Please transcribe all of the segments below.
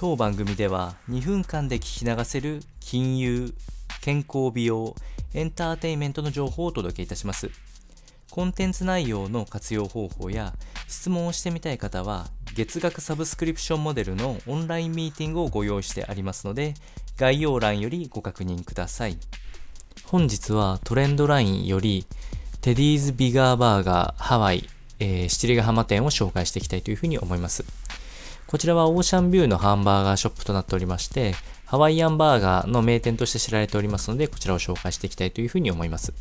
当番組では2分間で聞き流せる金融、健康美容、エンターテインメントの情報をお届けいたします。コンテンツ内容の活用方法や質問をしてみたい方は月額サブスクリプションモデルのオンラインミーティングをご用意してありますので概要欄よりご確認ください。本日はトレンドラインよりテディーズビガーバーガーハワイ、えー、七里ヶ浜店を紹介していきたいというふうに思います。こちらはオーシャンビューのハンバーガーショップとなっておりまして、ハワイアンバーガーの名店として知られておりますので、こちらを紹介していきたいというふうに思います。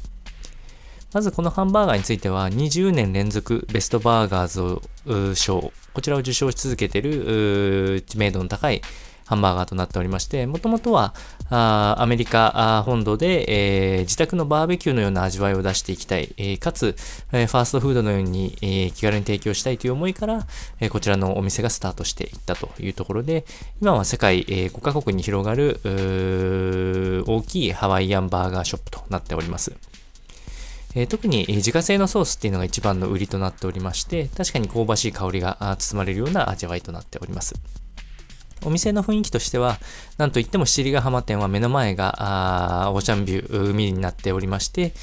まずこのハンバーガーについては20年連続ベストバーガーズ賞、こちらを受賞し続けている知名度の高いハンバーガーとなっておりまして、もともとはアメリカ本土で、えー、自宅のバーベキューのような味わいを出していきたい、えー、かつ、えー、ファーストフードのように、えー、気軽に提供したいという思いから、えー、こちらのお店がスタートしていったというところで、今は世界、えー、5カ国に広がる大きいハワイアンバーガーショップとなっております。え、特に自家製のソースっていうのが一番の売りとなっておりまして、確かに香ばしい香りが包まれるような味わいとなっております。お店の雰囲気としては、なんといっても七里ヶ浜店は目の前がオーシャンビュー、海になっておりまして、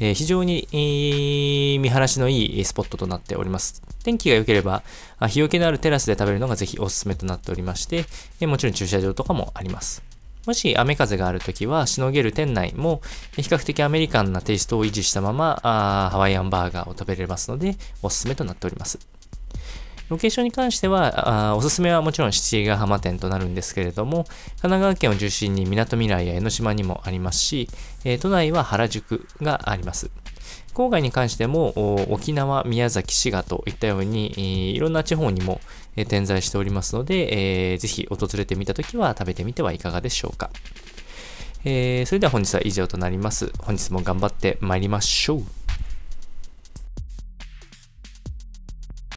えー、非常に、えー、見晴らしのいいスポットとなっております。天気が良ければ、日よけのあるテラスで食べるのがぜひおすすめとなっておりまして、えー、もちろん駐車場とかもあります。もし雨風があるときは、しのげる店内も比較的アメリカンなテイストを維持したままハワイアンバーガーを食べれますので、おすすめとなっております。ロケーションに関しては、あおすすめはもちろん七里ヶ浜店となるんですけれども、神奈川県を中心に港未来や江ノ島にもありますし、えー、都内は原宿があります。郊外に関しても沖縄、宮崎、滋賀といったようにいろんな地方にも点在しておりますので、えー、ぜひ訪れてみたときは食べてみてはいかがでしょうか。えー、それでは本日は以上となります。本日も頑張って参りましょう。